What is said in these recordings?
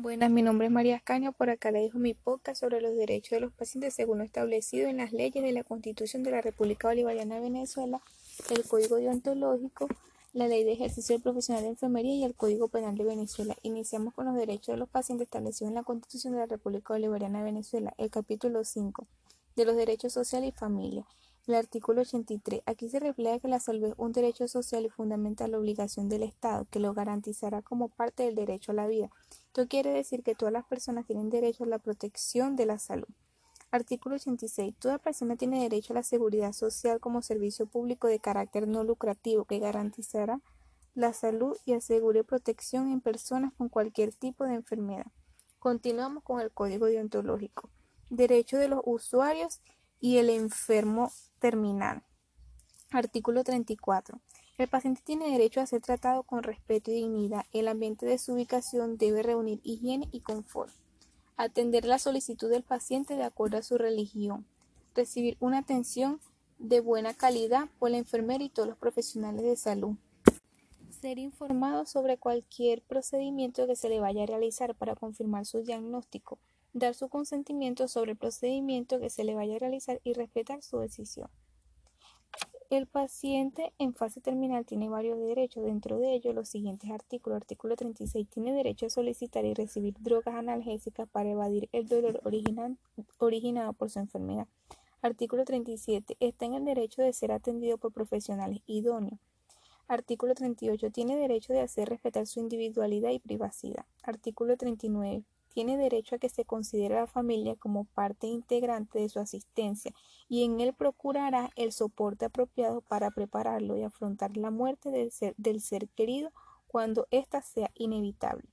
Buenas, mi nombre es María Ascaño, por acá le dejo mi podcast sobre los derechos de los pacientes según lo establecido en las leyes de la Constitución de la República Bolivariana de Venezuela, el Código Deontológico, la Ley de Ejercicio Profesional de Enfermería y el Código Penal de Venezuela. Iniciamos con los derechos de los pacientes establecidos en la Constitución de la República Bolivariana de Venezuela, el capítulo 5 de los derechos sociales y familia. El artículo 83. Aquí se refleja que la salud es un derecho social y fundamental obligación del Estado, que lo garantizará como parte del derecho a la vida. Esto quiere decir que todas las personas tienen derecho a la protección de la salud. Artículo 86. Toda persona tiene derecho a la seguridad social como servicio público de carácter no lucrativo que garantizará la salud y asegure protección en personas con cualquier tipo de enfermedad. Continuamos con el código deontológico. Derecho de los usuarios el enfermo terminal. Artículo 34. El paciente tiene derecho a ser tratado con respeto y dignidad. El ambiente de su ubicación debe reunir higiene y confort. Atender la solicitud del paciente de acuerdo a su religión. Recibir una atención de buena calidad por la enfermera y todos los profesionales de salud. Ser informado sobre cualquier procedimiento que se le vaya a realizar para confirmar su diagnóstico dar su consentimiento sobre el procedimiento que se le vaya a realizar y respetar su decisión. El paciente en fase terminal tiene varios derechos, dentro de ellos los siguientes artículos. Artículo 36 tiene derecho a solicitar y recibir drogas analgésicas para evadir el dolor originado por su enfermedad. Artículo 37 está en el derecho de ser atendido por profesionales idóneos. Artículo 38 tiene derecho de hacer respetar su individualidad y privacidad. Artículo 39 tiene derecho a que se considere a la familia como parte integrante de su asistencia y en él procurará el soporte apropiado para prepararlo y afrontar la muerte del ser, del ser querido cuando ésta sea inevitable.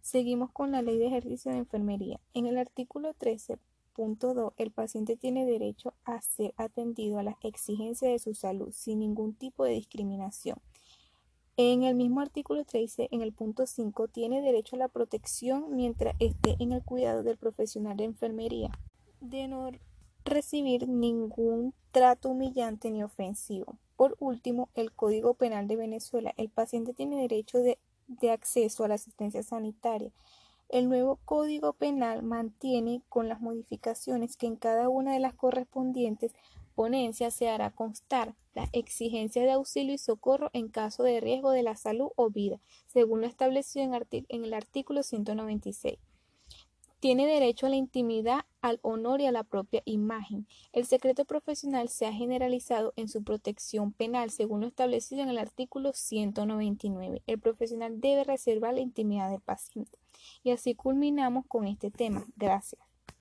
Seguimos con la ley de ejercicio de enfermería. En el artículo 13.2, el paciente tiene derecho a ser atendido a las exigencias de su salud sin ningún tipo de discriminación en el mismo artículo 13, en el punto 5, tiene derecho a la protección mientras esté en el cuidado del profesional de enfermería, de no recibir ningún trato humillante ni ofensivo. Por último, el Código Penal de Venezuela. El paciente tiene derecho de, de acceso a la asistencia sanitaria. El nuevo Código Penal mantiene con las modificaciones que en cada una de las correspondientes ponencia se hará constar la exigencia de auxilio y socorro en caso de riesgo de la salud o vida, según lo establecido en, el artículo 196. Tiene derecho a la intimidad, al honor y a la propia imagen. El secreto profesional se ha generalizado en su protección penal, según lo establecido en el artículo 199. El profesional debe reservar la intimidad del paciente. Y así culminamos con este tema. Gracias.